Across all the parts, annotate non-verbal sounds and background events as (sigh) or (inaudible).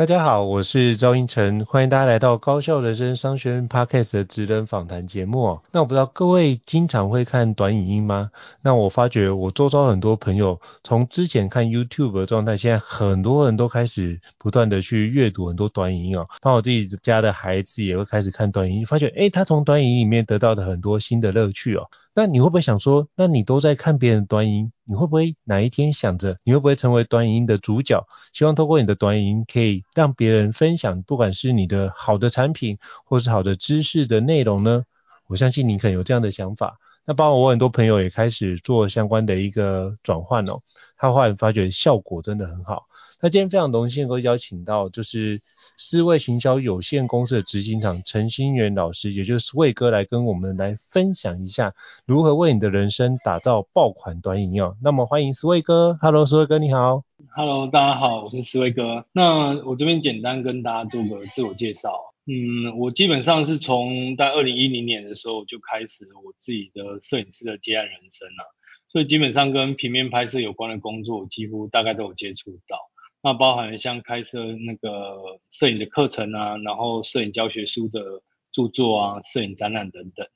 大家好，我是赵英成，欢迎大家来到高效人生商学院 Podcast 的职人访谈节目。那我不知道各位经常会看短影音吗？那我发觉我周遭很多朋友，从之前看 YouTube 的状态，现在很多人都开始不断的去阅读很多短影音哦。当我自己家的孩子也会开始看短影音，发觉诶，他从短影音里面得到的很多新的乐趣哦。那你会不会想说，那你都在看别人短音，你会不会哪一天想着，你会不会成为短音的主角？希望透过你的短音，可以让别人分享，不管是你的好的产品，或是好的知识的内容呢？我相信你可能有这样的想法。那包括我很多朋友也开始做相关的一个转换哦，他后来发觉效果真的很好。那今天非常荣幸能够邀请到，就是。思维行销有限公司的执行长陈新元老师，也就是魏哥，来跟我们来分享一下如何为你的人生打造爆款短影音。那么欢迎思维哥，Hello，思维哥你好。Hello，大家好，我是思维哥。那我这边简单跟大家做个自我介绍。嗯，我基本上是从在二零一零年的时候就开始我自己的摄影师的接案人生了，所以基本上跟平面拍摄有关的工作，几乎大概都有接触到。那包含像开设那个摄影的课程啊，然后摄影教学书的著作啊，摄影展览等等。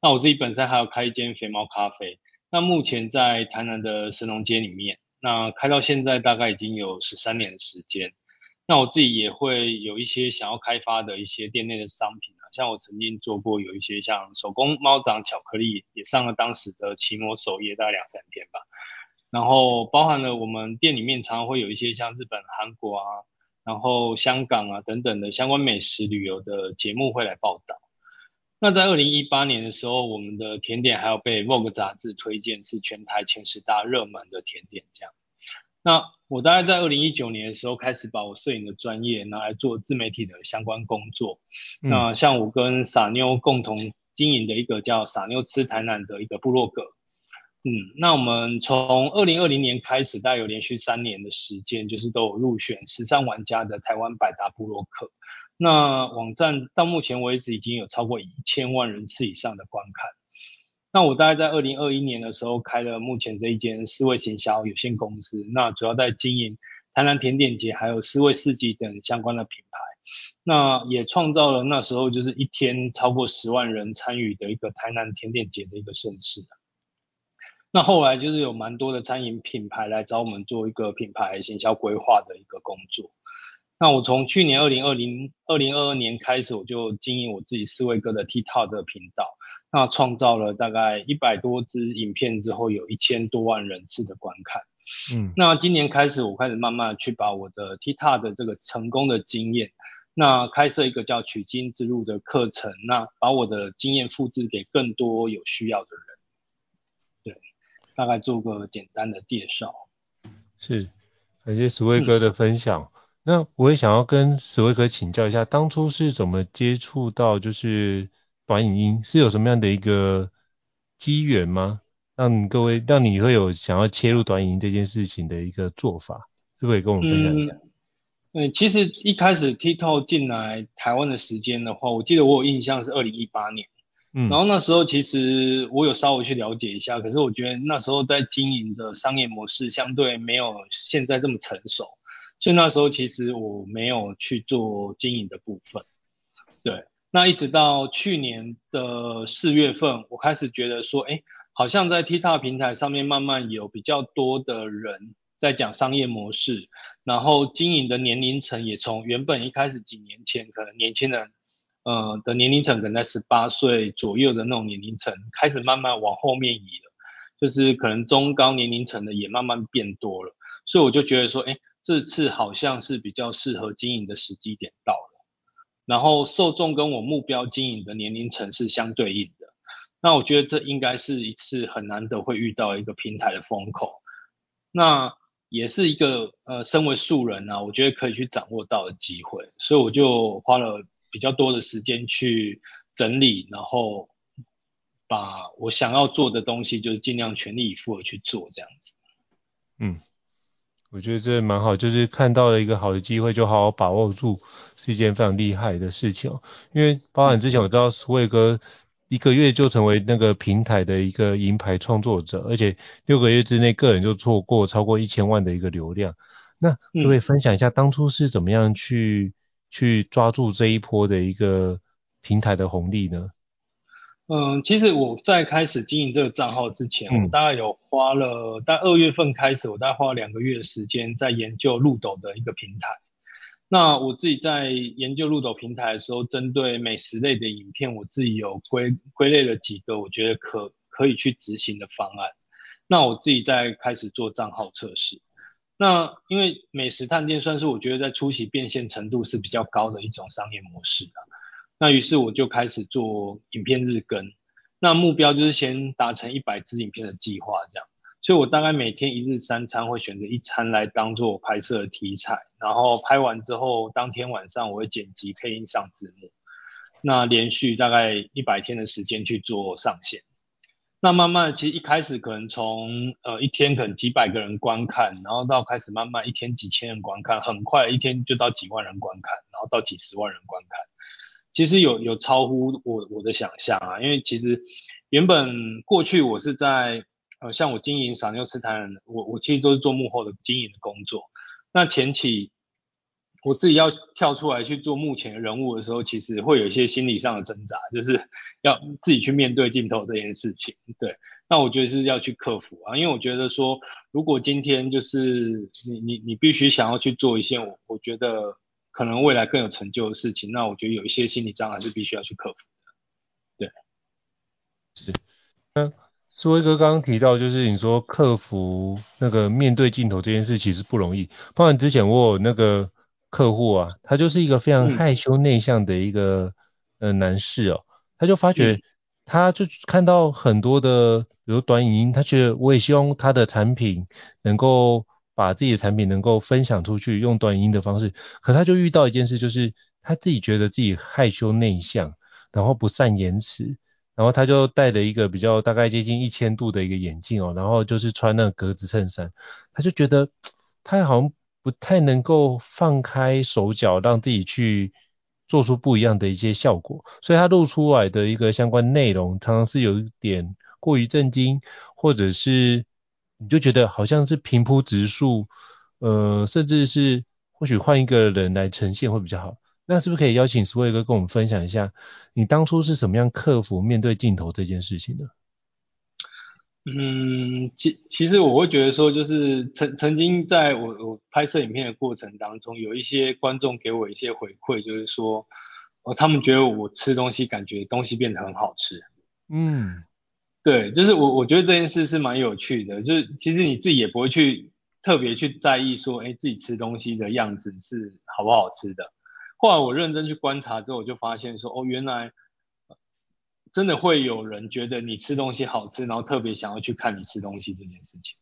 那我自己本身还有开一间肥猫咖啡，那目前在台南的神农街里面，那开到现在大概已经有十三年的时间。那我自己也会有一些想要开发的一些店内的商品啊，像我曾经做过有一些像手工猫掌巧克力，也上了当时的奇摩首页，大概两三天吧。然后包含了我们店里面常常会有一些像日本、韩国啊，然后香港啊等等的相关美食旅游的节目会来报道。那在二零一八年的时候，我们的甜点还有被 Vogue 杂志推荐是全台前十大热门的甜点这样。那我大概在二零一九年的时候开始把我摄影的专业拿来做自媒体的相关工作。嗯、那像我跟傻妞共同经营的一个叫傻妞吃台南的一个部落格。嗯，那我们从二零二零年开始，大概有连续三年的时间，就是都有入选时尚玩家的台湾百大部落客。那网站到目前为止已经有超过一千万人次以上的观看。那我大概在二零二一年的时候开了目前这一间思维行销有限公司，那主要在经营台南甜点节还有思维市集等相关的品牌。那也创造了那时候就是一天超过十万人参与的一个台南甜点节的一个盛事。那后来就是有蛮多的餐饮品牌来找我们做一个品牌行销规划的一个工作。那我从去年二零二零二零二二年开始，我就经营我自己四维哥的 TikTok 的频道，那创造了大概一百多支影片之后，有一千多万人次的观看。嗯，那今年开始，我开始慢慢去把我的 TikTok 的这个成功的经验，那开设一个叫取经之路的课程，那把我的经验复制给更多有需要的人。大概做个简单的介绍。是，感谢史威哥的分享。嗯、那我也想要跟史威哥请教一下，当初是怎么接触到就是短影音，是有什么样的一个机缘吗？让各位让你会有想要切入短影音这件事情的一个做法，是不是可以跟我们分享一下？嗯，嗯，其实一开始 TikTok 进来台湾的时间的话，我记得我有印象是二零一八年。嗯，然后那时候其实我有稍微去了解一下，可是我觉得那时候在经营的商业模式相对没有现在这么成熟，所以那时候其实我没有去做经营的部分。对，那一直到去年的四月份，我开始觉得说，哎，好像在 TikTok 平台上面慢慢有比较多的人在讲商业模式，然后经营的年龄层也从原本一开始几年前可能年轻人。呃的年龄层可能在十八岁左右的那种年龄层，开始慢慢往后面移了，就是可能中高年龄层的也慢慢变多了，所以我就觉得说，哎，这次好像是比较适合经营的时机点到了，然后受众跟我目标经营的年龄层是相对应的，那我觉得这应该是一次很难得会遇到一个平台的风口，那也是一个呃身为素人啊，我觉得可以去掌握到的机会，所以我就花了。比较多的时间去整理，然后把我想要做的东西，就是尽量全力以赴的去做这样子。嗯。我觉得这蛮好，就是看到了一个好的机会，就好好把握住，是一件非常厉害的事情哦。因为包含之前我知道 Sway 哥一个月就成为那个平台的一个银牌创作者，而且六个月之内个人就做过超过一千万的一个流量。那可不可以分享一下当初是怎么样去去抓住这一波的一个平台的红利呢？嗯，其实我在开始经营这个账号之前，嗯、我大概有花了，在二月份开始，我大概花了两个月的时间在研究路斗的一个平台。那我自己在研究路斗平台的时候，针对美食类的影片，我自己有归归类了几个我觉得可可以去执行的方案。那我自己在开始做账号测试。那因为美食探店算是我觉得在初期变现程度是比较高的一种商业模式的。那于是我就开始做影片日更，那目标就是先达成一百支影片的计划，这样。所以我大概每天一日三餐会选择一餐来当做我拍摄的题材，然后拍完之后，当天晚上我会剪辑配音上字幕，那连续大概一百天的时间去做上线。那慢慢其实一开始可能从呃一天可能几百个人观看，然后到开始慢慢一天几千人观看，很快一天就到几万人观看，然后到几十万人观看。其实有有超乎我我的想象啊，因为其实原本过去我是在呃像我经营赏祐吃摊，我我其实都是做幕后的经营的工作。那前期我自己要跳出来去做目前人物的时候，其实会有一些心理上的挣扎，就是 (laughs) 要自己去面对镜头这件事情。对，那我觉得是要去克服啊，因为我觉得说，如果今天就是你你你必须想要去做一些我我觉得。可能未来更有成就的事情，那我觉得有一些心理障碍是必须要去克服的。对，是。嗯苏威哥刚刚提到，就是你说克服那个面对镜头这件事其实不容易。包括之前我有那个客户啊，他就是一个非常害羞内向的一个呃男士哦，他就发觉，他就看到很多的比如短影音，他觉得我也希望他的产品能够。把自己的产品能够分享出去，用短音的方式，可他就遇到一件事，就是他自己觉得自己害羞内向，然后不善言辞，然后他就戴了一个比较大概接近一千度的一个眼镜哦，然后就是穿那个格子衬衫，他就觉得他好像不太能够放开手脚，让自己去做出不一样的一些效果，所以他录出来的一个相关内容，常常是有一点过于震惊，或者是。你就觉得好像是平铺直述，呃，甚至是或许换一个人来呈现会比较好。那是不是可以邀请 Sway 哥跟我们分享一下，你当初是怎么样克服面对镜头这件事情的？嗯，其其实我会觉得说，就是曾曾经在我我拍摄影片的过程当中，有一些观众给我一些回馈，就是说，哦，他们觉得我吃东西感觉东西变得很好吃。嗯。对，就是我我觉得这件事是蛮有趣的，就是其实你自己也不会去特别去在意说，哎，自己吃东西的样子是好不好吃的。后来我认真去观察之后，我就发现说，哦，原来真的会有人觉得你吃东西好吃，然后特别想要去看你吃东西这件事情。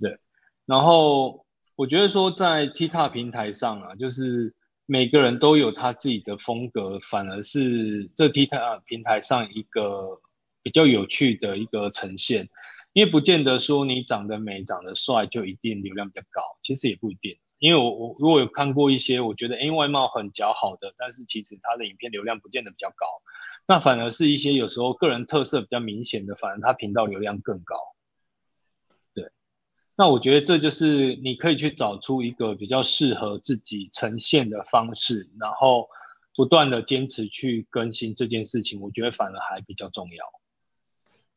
对，然后我觉得说在 TikTok 平台上啊，就是每个人都有他自己的风格，反而是这 TikTok 平台上一个。比较有趣的一个呈现，因为不见得说你长得美、长得帅就一定流量比较高，其实也不一定。因为我我如果有看过一些我觉得诶外貌很姣好的，但是其实他的影片流量不见得比较高，那反而是一些有时候个人特色比较明显的，反而他频道流量更高。对，那我觉得这就是你可以去找出一个比较适合自己呈现的方式，然后不断的坚持去更新这件事情，我觉得反而还比较重要。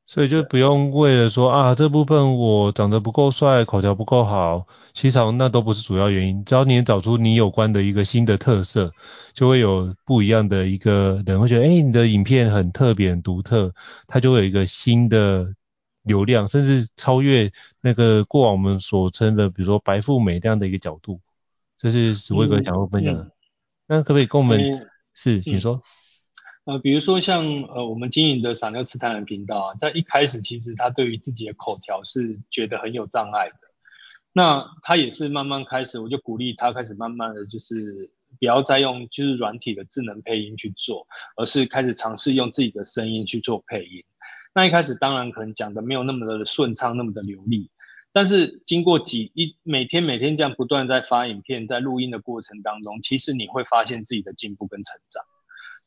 所以就不用为了说啊，这部分我长得不够帅，口条不够好，其实那都不是主要原因。只要你找出你有关的一个新的特色，就会有不一样的一个人会觉得，哎、欸，你的影片很特别、很独特，它就会有一个新的流量，甚至超越那个过往我们所称的，比如说白富美这样的一个角度。这是 Sway 哥想要分享的。嗯嗯、那可不可以跟我们？嗯、是，请说。呃，比如说像呃我们经营的赏祐吃摊人频道啊，在一开始其实他对于自己的口条是觉得很有障碍的，那他也是慢慢开始，我就鼓励他开始慢慢的就是不要再用就是软体的智能配音去做，而是开始尝试用自己的声音去做配音。那一开始当然可能讲的没有那么的顺畅，那么的流利，但是经过几一每天每天这样不断在发影片，在录音的过程当中，其实你会发现自己的进步跟成长。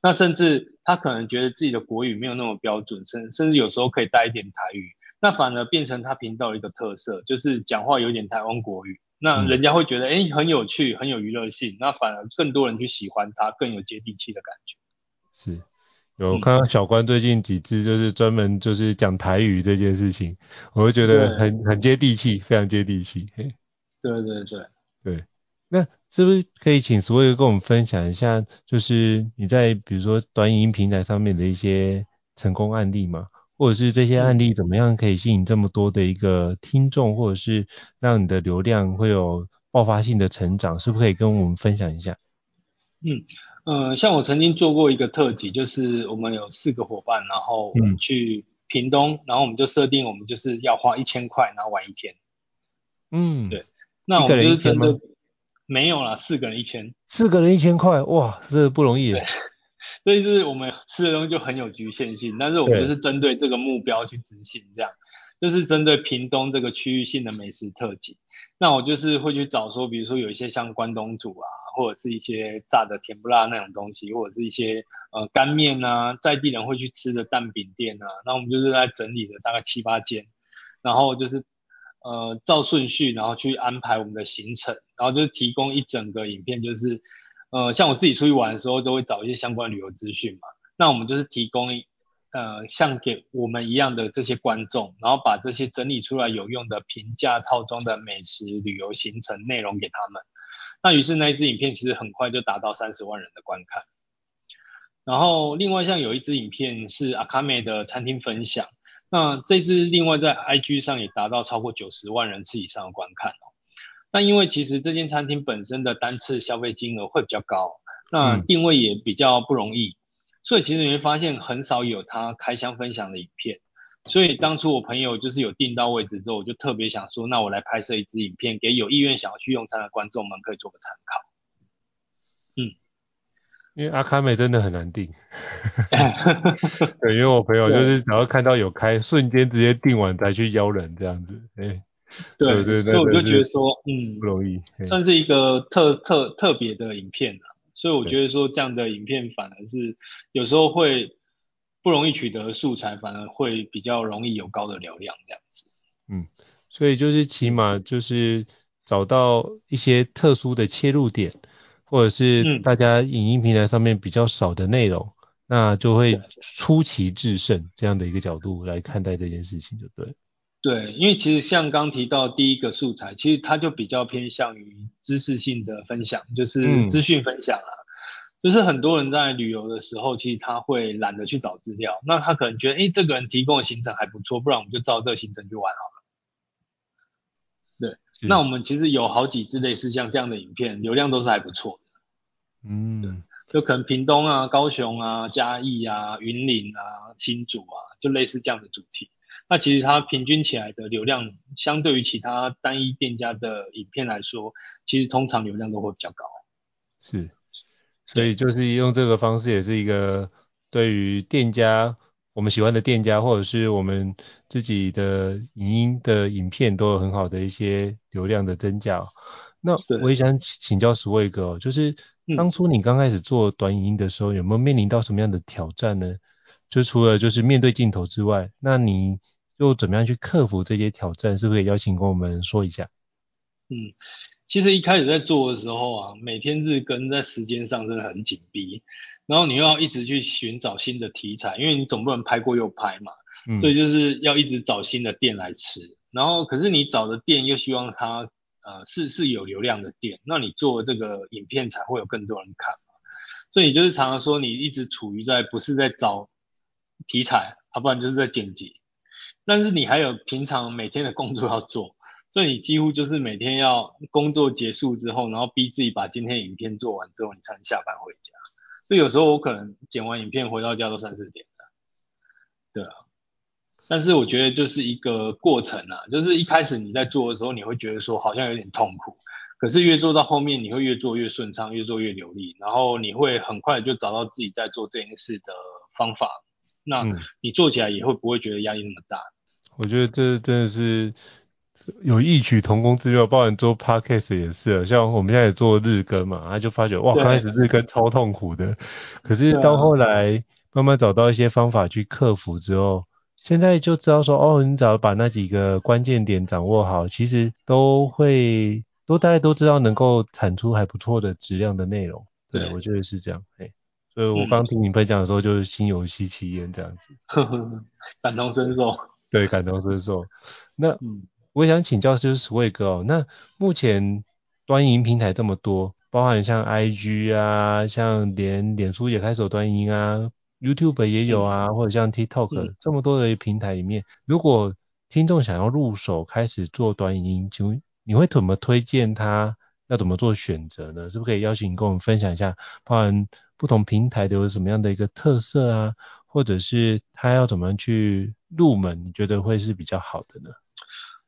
那甚至他可能觉得自己的国语没有那么标准，甚甚至有时候可以带一点台语，那反而变成他频道的一个特色，就是讲话有点台湾国语。那人家会觉得，哎、欸，很有趣，很有娱乐性，那反而更多人去喜欢他，更有接地气的感觉。是，有看到小关最近几支就是专门就是讲台语这件事情，我会觉得很很接地气，非常接地气。对对对对，那是不是可以请 Sway 跟我们分享一下，就是你在比如说短影音平台上面的一些成功案例嘛？或者是这些案例怎么样可以吸引这么多的一个听众，或者是让你的流量会有爆发性的成长，是不是可以跟我们分享一下？嗯，呃，像我曾经做过一个特辑，就是我们有四个伙伴，然后我们去屏东，嗯、然后我们就设定我们就是要花一千块，然后玩一天。嗯，对。那我们就是真的没有啦，四个人一千。四个人一千块，哇，这不容易。对。(laughs) 所以是我们吃的东西就很有局限性，但是我们就是针对这个目标去执行，这样就是针对屏东这个区域性的美食特辑。那我就是会去找说，比如说有一些像关东煮啊，或者是一些炸的甜不辣那种东西，或者是一些呃干面啊，在地人会去吃的蛋饼店啊。那我们就是在整理了大概七八间，然后就是呃照顺序，然后去安排我们的行程，然后就提供一整个影片，就是。呃，像我自己出去玩的时候，都会找一些相关旅游资讯嘛。那我们就是提供，呃，像给我们一样的这些观众，然后把这些整理出来有用的平价套装的美食旅游行程内容给他们。那于是那一支影片其实很快就达到三十万人的观看。然后另外像有一支影片是阿卡美的餐厅分享，那这支另外在 IG 上也达到超过九十万人次以上的观看哦。那因为其实这间餐厅本身的单次消费金额会比较高，那定位也比较不容易，嗯、所以其实你会发现很少有他开箱分享的影片。所以当初我朋友就是有订到位置之后，我就特别想说，那我来拍摄一支影片，给有意愿想要去用餐的观众们可以做个参考。嗯，因为阿卡美真的很难订，(laughs) 对，因为我朋友就是只要看到有开，瞬间直接订完再去邀人这样子，哎。对，对对对，所以我就觉得说，嗯，不容易，算是一个特特特别的影片啊。所以我觉得说，这样的影片反而是有时候会不容易取得素材，反而会比较容易有高的流量这样子。嗯，所以就是起码就是找到一些特殊的切入点，或者是大家影音平台上面比较少的内容，嗯、那就会出奇制胜这样的一个角度来看待这件事情，就对。对，因为其实像刚提到第一个素材，其实它就比较偏向于知识性的分享，就是资讯分享啊。嗯、就是很多人在旅游的时候，其实他会懒得去找资料，那他可能觉得，哎，这个人提供的行程还不错，不然我们就照这个行程去玩好了。那我们其实有好几支类似像这样的影片，流量都是还不错的。嗯，对，就可能屏东啊、高雄啊、嘉义啊、云林啊、新竹啊，就类似这样的主题。那其实它平均起来的流量，相对于其他单一店家的影片来说，其实通常流量都会比较高。是，所以就是用这个方式，也是一个对于店家，我们喜欢的店家，或者是我们自己的影音的影片，都有很好的一些流量的增加。那我也想请教 Sway 哥，就是当初你刚开始做短影音的时候，有没有面临到什么样的挑战呢？就除了就是面对镜头之外，那你又怎么样去克服这些挑战？是不是可以邀请跟我们说一下？嗯，其实一开始在做的时候啊，每天日更在时间上真的很紧逼，然后你又要一直去寻找新的题材，因为你总不能拍过又拍嘛，嗯、所以就是要一直找新的店来吃。然后可是你找的店又希望它呃是是有流量的店，那你做这个影片才会有更多人看嘛。所以你就是常常说你一直处于在不是在找题材，要、啊、不然就是在剪辑。但是你还有平常每天的工作要做，所以你几乎就是每天要工作结束之后，然后逼自己把今天影片做完之后，你才能下班回家。所以有时候我可能剪完影片回到家都三四点了。对啊，但是我觉得就是一个过程啊，就是一开始你在做的时候，你会觉得说好像有点痛苦，可是越做到后面，你会越做越顺畅，越做越流利，然后你会很快就找到自己在做这件事的方法。那你做起来也会不会觉得压力那么大？嗯、我觉得这真的是有异曲同工之妙，包含做 podcast 也是，像我们现在也做日更嘛，他就发觉哇，刚开始日更超痛苦的，可是到后来慢慢找到一些方法去克服之后。现在就知道说哦，你只要把那几个关键点掌握好，其实都会都大家都知道能够产出还不错的质量的内容。对，对我觉得是这样。哎，所以我刚听你分享的时候，就是心有戚戚焉这样子。呵呵，感同身受。对，感同身受。那、嗯、我也想请教就是哦，那目前短影音平台这么多，包含像 IG 啊，像连脸书也开始有短影音啊。YouTube 也有啊，或者像 TikTok 这么多的平台里面，如果听众想要入手开始做短影音，请问你会怎么推荐他要怎么做选择呢？是不是可以邀请你跟我们分享一下，包含不同平台都有什么样的一个特色啊，或者是他要怎么样去入门，你觉得会是比较好的呢？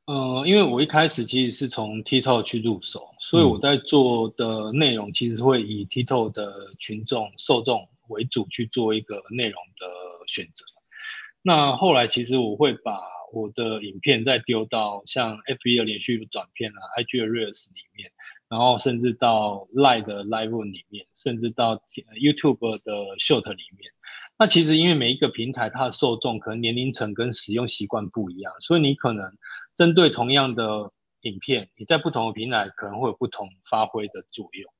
呃，因为我一开始其实是从 TikTok 去入手，所以我在做的内容其实会以 TikTok 的群众受众。为主去做一个内容的选择。那后来其实我会把我的影片再丢到像 FB 的连续短片啊、IG 的 Reels 里面，然后甚至到 Line 的 Live 里面，甚至到 YouTube 的 Short 里面。那其实因为每一个平台它的受众可能年龄层跟使用习惯不一样，所以你可能针对同样的影片，你在不同的平台可能会有不同发挥的作用。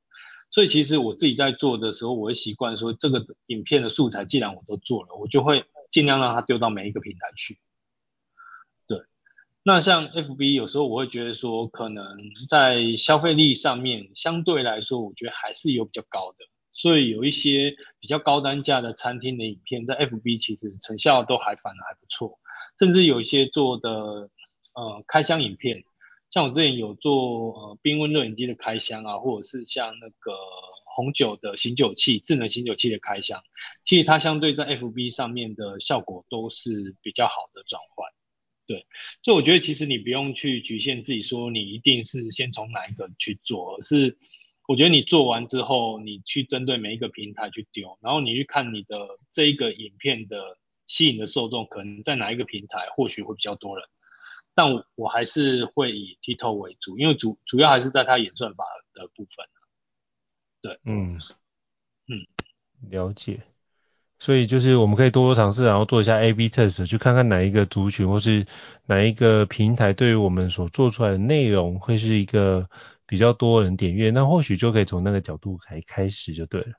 所以其实我自己在做的时候，我会习惯说，这个影片的素材既然我都做了，我就会尽量让它丢到每一个平台去。对，那像 FB 有时候我会觉得说，可能在消费力上面相对来说，我觉得还是有比较高的，所以有一些比较高单价的餐厅的影片，在 FB 其实成效都还反而还不错，甚至有一些做的呃开箱影片。像我之前有做呃冰温热饮机的开箱啊，或者是像那个红酒的醒酒器、智能醒酒器的开箱，其实它相对在 FB 上面的效果都是比较好的转换。对，所以我觉得其实你不用去局限自己说你一定是先从哪一个去做，而是我觉得你做完之后，你去针对每一个平台去丢，然后你去看你的这一个影片的吸引的受众可能在哪一个平台，或许会比较多人。但我我还是会以 TikTok 为主，因为主主要还是在它演算法的部分。对，嗯嗯，了解。所以就是我们可以多多尝试，然后做一下 A/B test，去看看哪一个族群或是哪一个平台对于我们所做出来的内容会是一个比较多人点阅，那或许就可以从那个角度开开始就对了。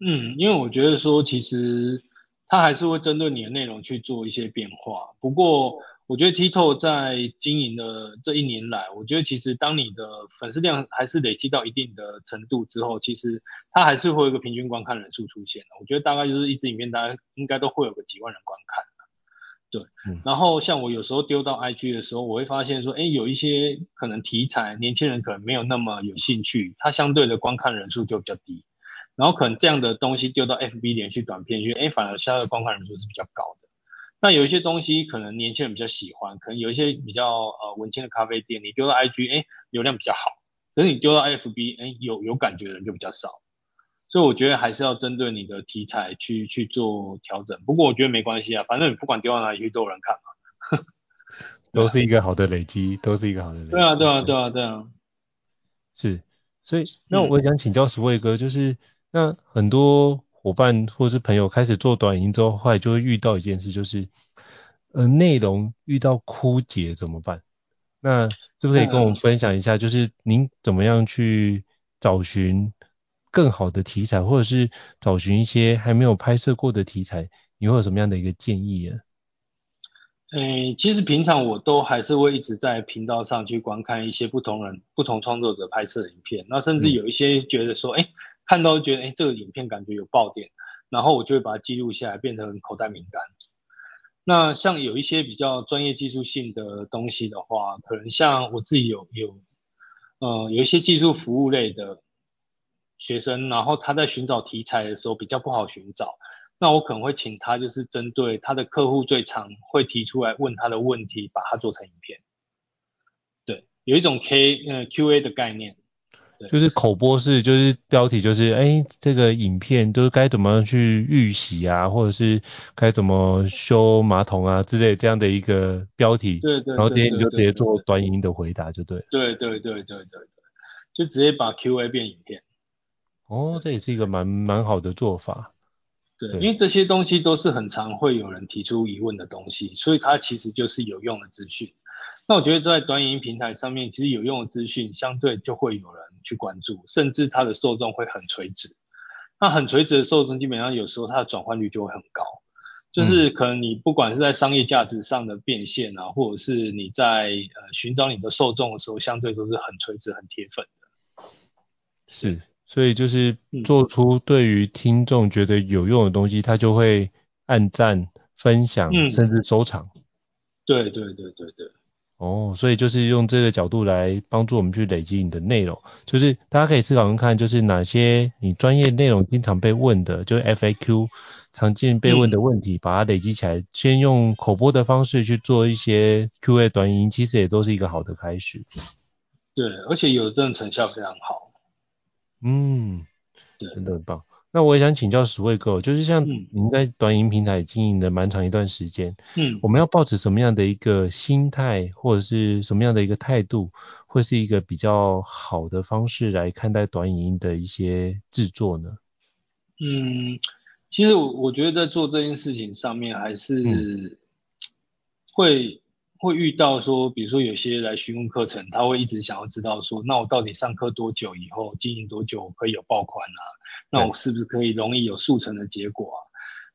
嗯，因为我觉得说其实它还是会针对你的内容去做一些变化，不过。我觉得 TikTok 在经营的这一年来，我觉得其实当你的粉丝量还是累积到一定的程度之后，其实它还是会有一个平均观看人数出现的。我觉得大概就是一支影片，大家应该都会有个几万人观看。对，嗯、然后像我有时候丢到 IG 的时候，我会发现说，哎，有一些可能题材年轻人可能没有那么有兴趣，它相对的观看人数就比较低。然后可能这样的东西丢到 FB 连续短片，因为哎，反而它的观看人数是比较高的。那有一些东西可能年轻人比较喜欢，可能有一些比较呃文青的咖啡店，你丢到 IG，哎，流量比较好，可是你丢到 FB，哎，有有感觉的人就比较少，所以我觉得还是要针对你的题材去去做调整。不过我觉得没关系啊，反正你不管丢到哪里去都有人看嘛，(laughs) 都是一个好的累积，都是一个好的累积。对啊，对啊，对啊，对啊，是，所以那我想请教 Sway 哥，就是那很多。伙伴或是朋友开始做短影音之后，后来就会遇到一件事，就是呃内容遇到枯竭怎么办？那是不是可以跟我们分享一下，就是您怎么样去找寻更好的题材，或者是找寻一些还没有拍摄过的题材，你会有什么样的一个建议啊？诶，其实平常我都还是会一直在频道上去观看一些不同人、不同创作者拍摄的影片，那甚至有一些觉得说，诶、嗯看到觉得哎，这个影片感觉有爆点，然后我就会把它记录下来，变成口袋名单。那像有一些比较专业技术性的东西的话，可能像我自己有有呃有一些技术服务类的学生，然后他在寻找题材的时候比较不好寻找，那我可能会请他就是针对他的客户最常会提出来问他的问题，把它做成影片。对，有一种 K 呃 QA 的概念。就是口播式，就是标题就是，哎、欸，这个影片都该怎么去预洗啊，或者是该怎么修马桶啊之类这样的一个标题。对对。然后今天你就直接做短影音的回答，就对。对对对对对对，就直接把 Q&A 变影片。哦，这也是一个蛮蛮好的做法。对，因为这些东西都是很常会有人提出疑问的东西，所以它其实就是有用的资讯。那我觉得在短影音平台上面，其实有用的资讯相对就会有人去关注，甚至它的受众会很垂直。那很垂直的受众，基本上有时候它的转换率就会很高，就是可能你不管是在商业价值上的变现啊，或者是你在呃寻找你的受众的时候，相对都是很垂直、很铁粉的。是，所以就是做出对于听众觉得有用的东西，他就会按赞、分享，甚至收藏。对对对对对。哦，所以就是用这个角度来帮助我们去累积你的内容，就是大家可以思考看看，就是哪些你专业内容经常被问的，就是 FAQ 常见被问的问题，嗯、把它累积起来，先用口播的方式去做一些 QA 短影音，其实也都是一个好的开始。对，而且有的真的成效非常好。嗯，对，真的很棒。那我也想请教 Sway 哥，就是像您在短影音平台经营了蛮长一段时间，嗯，我们要抱持什么样的一个心态，或者是什么样的一个态度，会是一个比较好的方式来看待短影音的一些制作呢？嗯，其实我我觉得在做这件事情上面，还是会。会遇到说，比如说有些来询问课程，他会一直想要知道说，那我到底上课多久以后经营多久可以有爆款啊？那我是不是可以容易有速成的结果啊？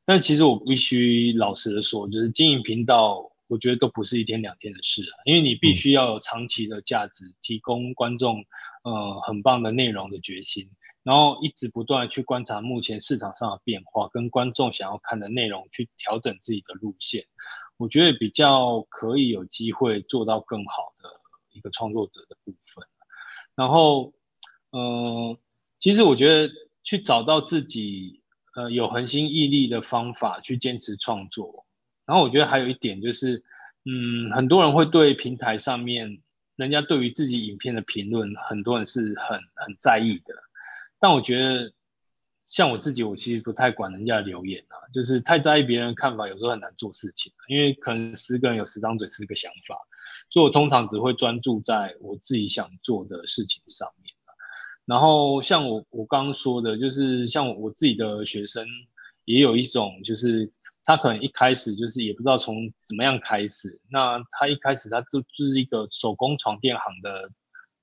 但其实我必须老实的说，就是经营频道，我觉得都不是一天两天的事啊，因为你必须要有长期的价值，提供观众呃很棒的内容的决心，然后一直不断的去观察目前市场上的变化，跟观众想要看的内容去调整自己的路线。我觉得比较可以有机会做到更好的一个创作者的部分，然后，嗯、呃，其实我觉得去找到自己呃有恒心毅力的方法去坚持创作，然后我觉得还有一点就是，嗯，很多人会对平台上面人家对于自己影片的评论，很多人是很很在意的，但我觉得。像我自己，我其实不太管人家的留言啊，就是太在意别人看法，有时候很难做事情，因为可能十个人有十张嘴，十个想法，所以我通常只会专注在我自己想做的事情上面。然后像我我刚刚说的，就是像我自己的学生，也有一种就是他可能一开始就是也不知道从怎么样开始，那他一开始他就就是一个手工床垫行的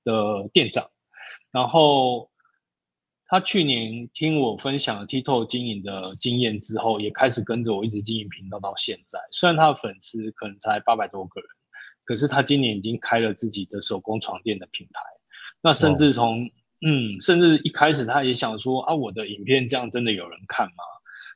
的店长，然后。他去年听我分享了 TikTok 经营的经验之后，也开始跟着我一直经营频道到现在。虽然他的粉丝可能才八百多个人，可是他今年已经开了自己的手工床垫的品牌。那甚至从、哦、嗯，甚至一开始他也想说啊，我的影片这样真的有人看吗？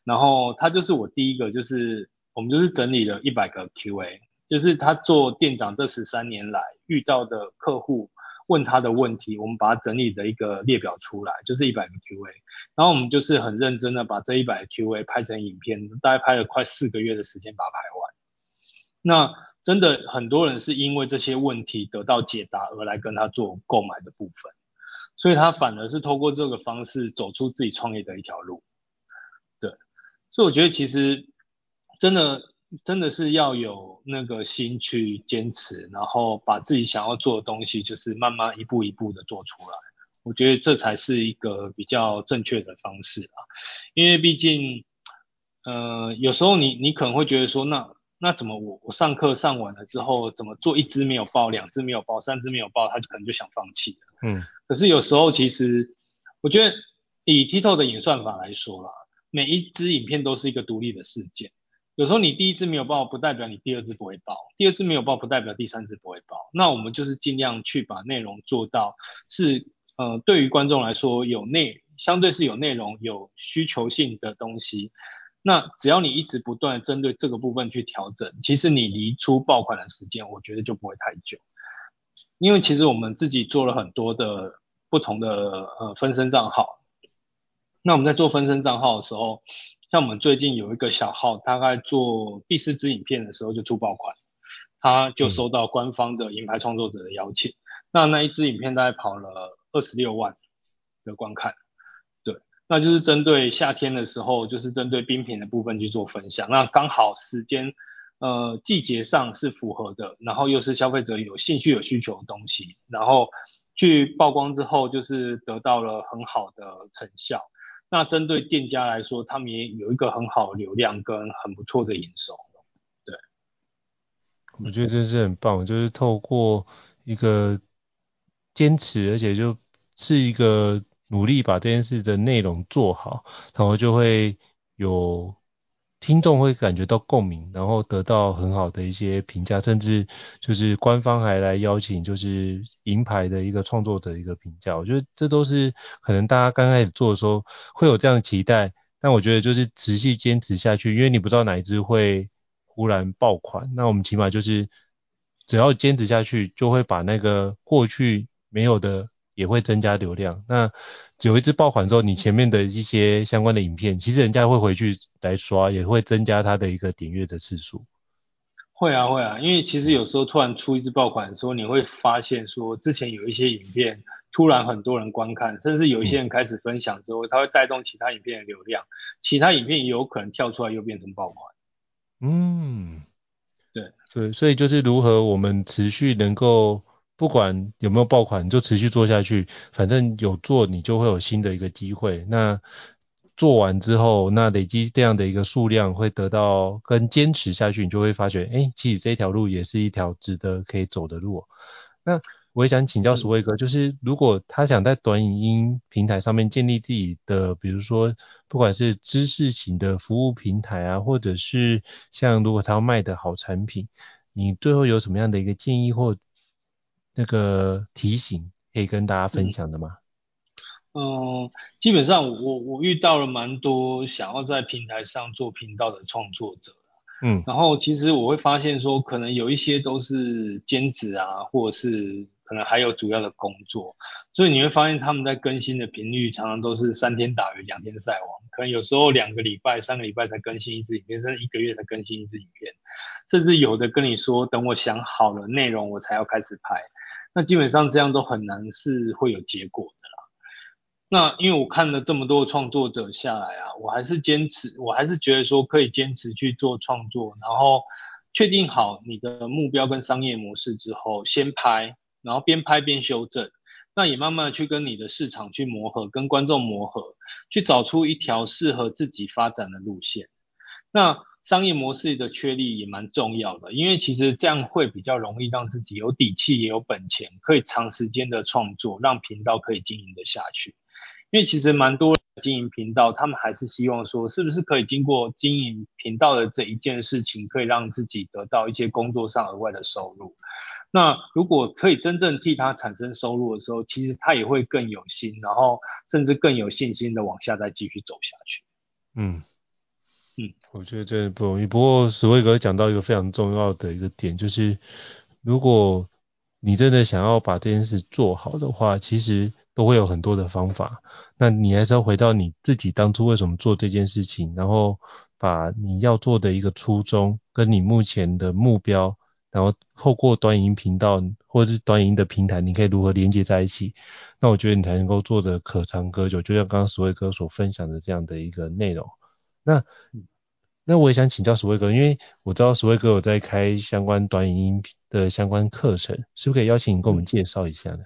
然后他就是我第一个，就是我们就是整理了一百个 QA，就是他做店长这十三年来遇到的客户。问他的问题，我们把它整理的一个列表出来，就是一百个 Q A，然后我们就是很认真的把这一百个 Q A 拍成影片，大概拍了快四个月的时间把它拍完。那真的很多人是因为这些问题得到解答而来跟他做购买的部分，所以他反而是透过这个方式走出自己创业的一条路。对，所以我觉得其实真的。真的是要有那个心去坚持，然后把自己想要做的东西，就是慢慢一步一步的做出来。我觉得这才是一个比较正确的方式啊。因为毕竟，呃，有时候你你可能会觉得说，那那怎么我我上课上完了之后，怎么做一只没有爆，两只没有爆，三只没有爆，他就可能就想放弃了。嗯。可是有时候其实，我觉得以 TikTok 的演算法来说啦，每一只影片都是一个独立的事件。有时候你第一支没有爆，不代表你第二支不会爆；第二支没有爆，不代表第三支不会爆。那我们就是尽量去把内容做到是，呃，对于观众来说有内，相对是有内容、有需求性的东西。那只要你一直不断针对这个部分去调整，其实你离出爆款的时间，我觉得就不会太久。因为其实我们自己做了很多的不同的呃分身账号。那我们在做分身账号的时候，像我们最近有一个小号，大概做第四支影片的时候就出爆款，他就收到官方的银牌创作者的邀请。嗯、那那一支影片大概跑了二十六万，的观看。对，那就是针对夏天的时候，就是针对冰品的部分去做分享。那刚好时间，呃，季节上是符合的，然后又是消费者有兴趣、有需求的东西，然后去曝光之后，就是得到了很好的成效。那针对店家来说，他们也有一个很好的流量跟很不错的营收。对，我觉得这是很棒，就是透过一个坚持，而且就是一个努力把这件事的内容做好，然后就会有。听众会感觉到共鸣，然后得到很好的一些评价，甚至就是官方还来邀请，就是银牌的一个创作者一个评价。我觉得这都是可能大家刚开始做的时候会有这样的期待，但我觉得就是持续坚持下去，因为你不知道哪一支会忽然爆款，那我们起码就是只要坚持下去，就会把那个过去没有的也会增加流量。那有一支爆款之后，你前面的一些相关的影片，其实人家会回去来刷，也会增加它的一个点阅的次数。会啊会啊，因为其实有时候突然出一支爆款的时候，你会发现说之前有一些影片突然很多人观看，甚至有一些人开始分享之后，它会带动其他影片的流量，其他影片也有可能跳出来又变成爆款。嗯，对对，所以就是如何我们持续能够。不管有没有爆款，你就持续做下去，反正有做你就会有新的一个机会。那做完之后，那累积这样的一个数量会得到跟坚持下去，你就会发觉，哎，其实这条路也是一条值得可以走的路。那我也想请教 Sway 哥，就是如果他想在短影音平台上面建立自己的，比如说不管是知识型的服务平台啊，或者是像如果他要卖的好产品，你最后有什么样的一个建议或？那个提醒可以跟大家分享的吗？嗯，呃、基本上我我遇到了蛮多想要在平台上做频道的创作者，嗯，然后其实我会发现说，可能有一些都是兼职啊，或者是可能还有主要的工作，所以你会发现他们在更新的频率常常都是三天打鱼两天晒网，可能有时候两个礼拜、三个礼拜才更新一支影片，甚至一个月才更新一支影片，甚至有的跟你说等我想好了内容我才要开始拍。那基本上这样都很难是会有结果的啦。那因为我看了这么多创作者下来啊，我还是坚持，我还是觉得说可以坚持去做创作，然后确定好你的目标跟商业模式之后，先拍，然后边拍边修正，那也慢慢的去跟你的市场去磨合，跟观众磨合，去找出一条适合自己发展的路线。那商业模式的确立也蛮重要的，因为其实这样会比较容易让自己有底气，也有本钱，可以长时间的创作，让频道可以经营得下去。因为其实蛮多经营频道，他们还是希望说，是不是可以经过经营频道的这一件事情，可以让自己得到一些工作上额外的收入。那如果可以真正替他产生收入的时候，其实他也会更有心，然后甚至更有信心的往下再继续走下去。嗯。嗯，我觉得这不容易。不过史威格讲到一个非常重要的一个点，就是如果你真的想要把这件事做好的话，其实都会有很多的方法。那你还是要回到你自己当初为什么做这件事情，然后把你要做的一个初衷跟你目前的目标，然后透过短影音频道或者是短影音的平台，你可以如何连接在一起？那我觉得你才能够做的可长可久。就像刚刚石伟哥所分享的这样的一个内容。那那我也想请教 Sway 哥，因为我知道 Sway 哥有在开相关短影音的相关课程，是不是可以邀请你跟我们介绍一下呢？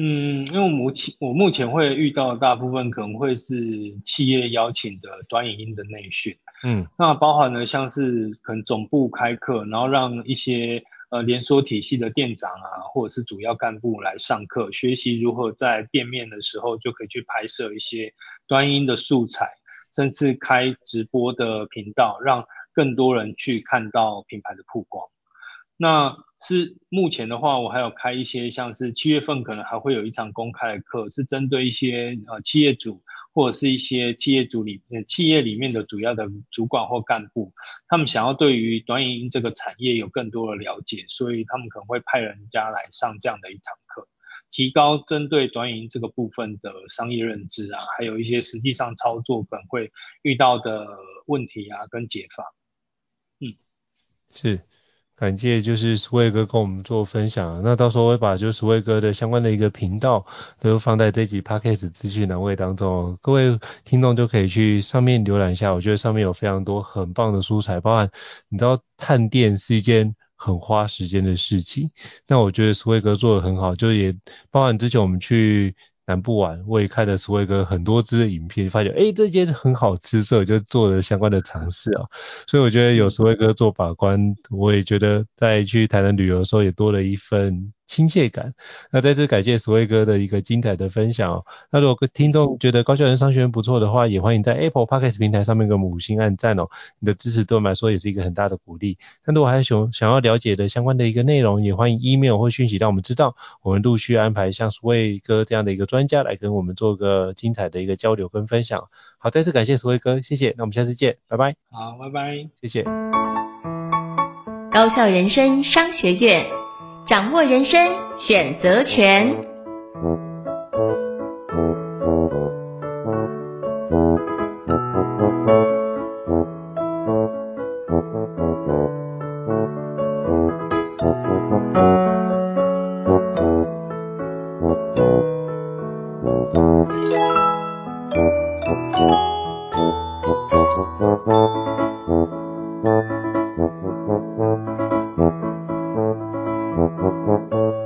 嗯，因为我目前我目前会遇到的大部分可能会是企业邀请的短影音的内训，嗯，那包含了像是可能总部开课，然后让一些呃连锁体系的店长啊，或者是主要干部来上课，学习如何在店面的时候就可以去拍摄一些短影音的素材。甚至开直播的频道，让更多人去看到品牌的曝光。那是目前的话，我还有开一些像是七月份可能还会有一场公开的课，是针对一些呃企业主或者是一些企业主里面企业里面的主要的主管或干部，他们想要对于短影音这个产业有更多的了解，所以他们可能会派人家来上这样的一堂课。提高针对短影音这个部分的商业认知啊，还有一些实际上操作可能会遇到的问题啊，跟解法。嗯，是，感谢就是苏卫哥跟我们做分享，那到时候会把就是苏卫哥的相关的一个频道都放在这集 Podcast 资讯栏位当中，各位听众就可以去上面浏览一下，我觉得上面有非常多很棒的素材，包含你知道探店是一件很花时间的事情，那我觉得苏卫哥做得很好，就也包含之前我们去。南部玩，我也看了苏威哥很多支的影片，发觉哎，这间很好吃，所以我就做了相关的尝试啊。所以我觉得有苏威哥做把关，我也觉得在去台南旅游的时候也多了一份。亲切感。那再次感谢所谓哥的一个精彩的分享哦。那如果听众觉得高校人商学院不错的话，也欢迎在 Apple Podcast 平台上面给我们五星按赞哦。你的支持对我们来说也是一个很大的鼓励。那如果还有想想要了解的相关的一个内容，也欢迎 email 或讯息让我们知道。我们陆续安排像所谓哥这样的一个专家来跟我们做个精彩的一个交流跟分享。好，再次感谢所谓哥，谢谢。那我们下次见，拜拜。好，拜拜，谢谢。高校人生商学院。掌握人生选择权。嗯